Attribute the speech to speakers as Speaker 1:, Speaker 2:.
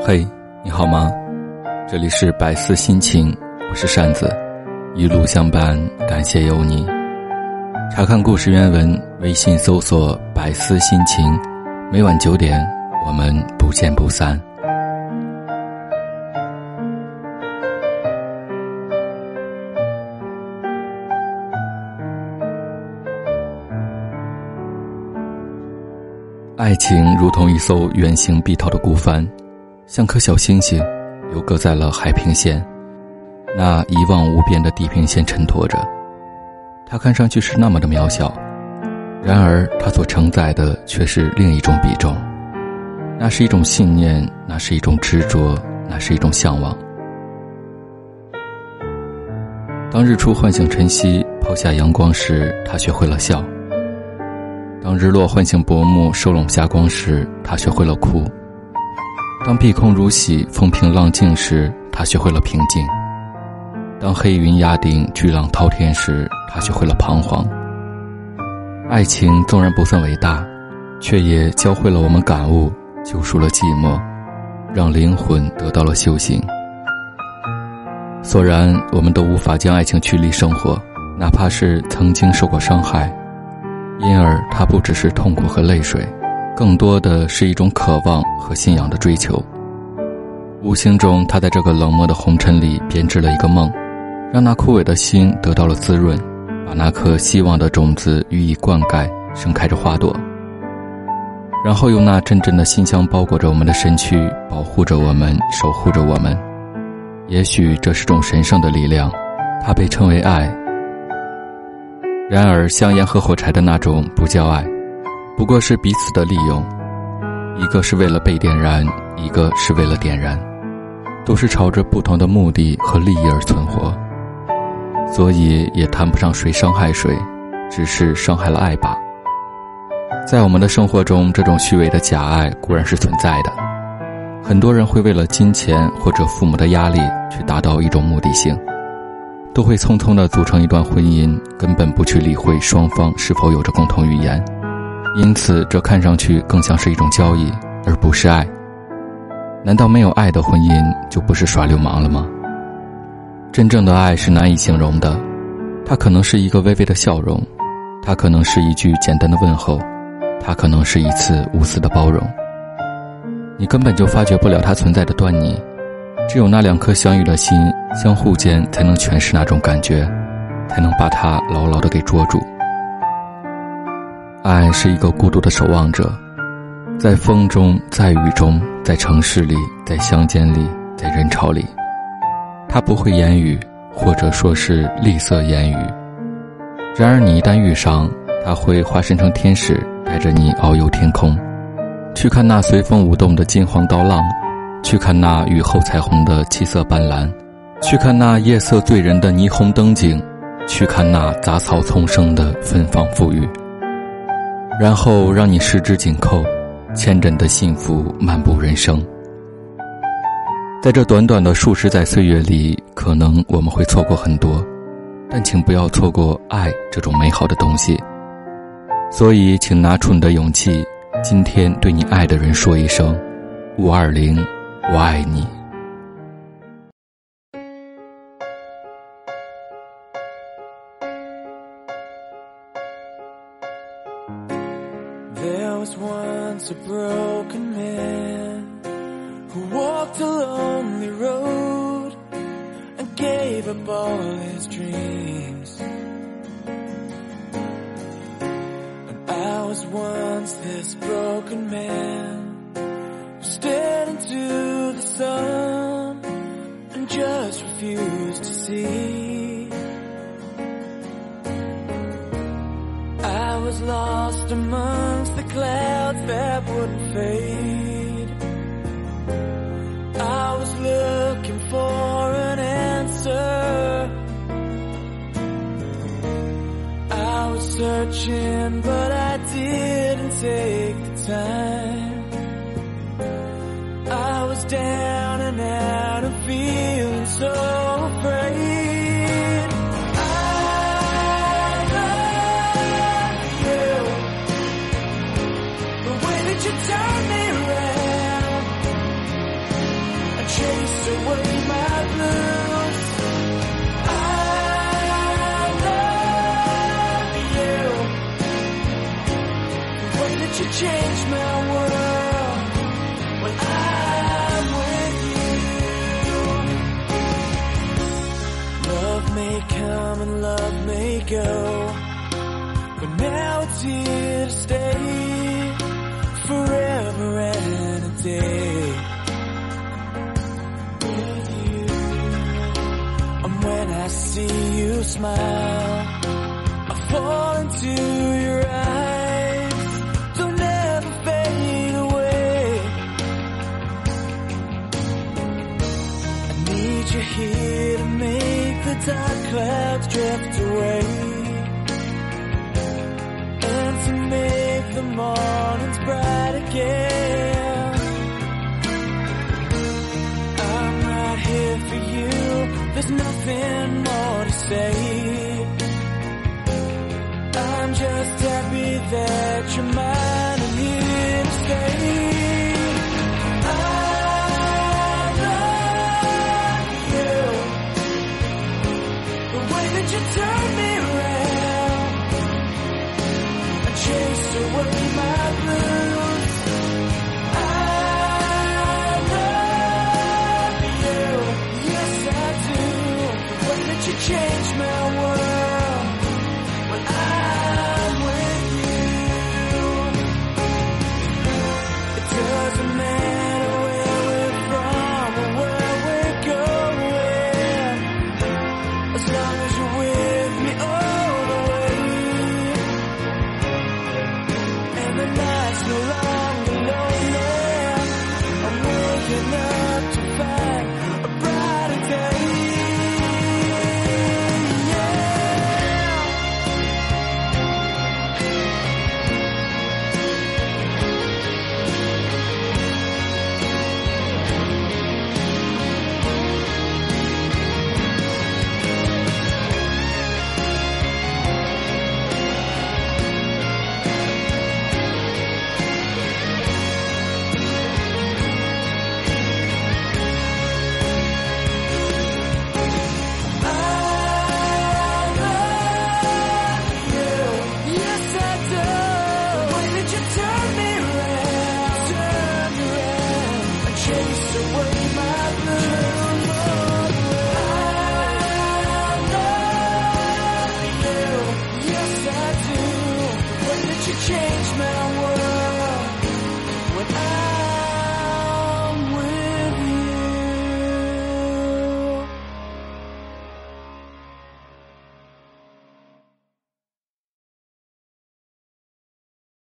Speaker 1: 嘿，你好吗？这里是百思心情，我是扇子，一路相伴，感谢有你。查看故事原文，微信搜索“百思心情”，每晚九点，我们不见不散。爱情如同一艘远行碧涛的孤帆，像颗小星星，游搁在了海平线，那一望无边的地平线衬托着。它看上去是那么的渺小，然而它所承载的却是另一种比重。那是一种信念，那是一种执着，那是一种向往。当日出唤醒晨曦，抛下阳光时，他学会了笑。当日落唤醒薄暮，收拢霞光时，他学会了哭；当碧空如洗，风平浪静时，他学会了平静；当黑云压顶，巨浪滔天时，他学会了彷徨。爱情纵然不算伟大，却也教会了我们感悟，救赎了寂寞，让灵魂得到了修行。索然，我们都无法将爱情驱离生活，哪怕是曾经受过伤害。因而，它不只是痛苦和泪水，更多的是一种渴望和信仰的追求。无形中，他在这个冷漠的红尘里编织了一个梦，让那枯萎的心得到了滋润，把那颗希望的种子予以灌溉，盛开着花朵。然后用那阵阵的馨香包裹着我们的身躯，保护着我们，守护着我们。也许这是种神圣的力量，它被称为爱。然而，香烟和火柴的那种不叫爱，不过是彼此的利用。一个是为了被点燃，一个是为了点燃，都是朝着不同的目的和利益而存活。所以也谈不上谁伤害谁，只是伤害了爱吧。在我们的生活中，这种虚伪的假爱固然是存在的。很多人会为了金钱或者父母的压力，去达到一种目的性。都会匆匆地组成一段婚姻，根本不去理会双方是否有着共同语言，因此这看上去更像是一种交易，而不是爱。难道没有爱的婚姻就不是耍流氓了吗？真正的爱是难以形容的，它可能是一个微微的笑容，它可能是一句简单的问候，它可能是一次无私的包容。你根本就发觉不了它存在的端倪。只有那两颗相遇的心，相互间才能诠释那种感觉，才能把它牢牢的给捉住。爱是一个孤独的守望者，在风中，在雨中，在城市里，在乡间里，在人潮里，他不会言语，或者说是吝啬言语。然而你一旦遇上，他会化身成天使，带着你遨游天空，去看那随风舞动的金黄刀浪。去看那雨后彩虹的七色斑斓，去看那夜色醉人的霓虹灯景，去看那杂草丛生的芬芳馥郁，然后让你十指紧扣，牵着你的幸福漫步人生。在这短短的数十载岁月里，可能我们会错过很多，但请不要错过爱这种美好的东西。所以，请拿出你的勇气，今天对你爱的人说一声：五二零。我爱你。
Speaker 2: Was once a broken man who walked a lonely road and gave up all his dreams. And I was once this broken man who stared into the sun and just refused to see. Was lost amongst the clouds that wouldn't fade. I was looking for an answer. I was searching, but I didn't take the time. I was down and out of feeling go. But now it's here to stay forever and a day. With you, and when I see you smile. Dark clouds drift away. And to make the mornings bright again. I'm right here for you. There's nothing more to say. I'm just happy that you're mine. no love. change my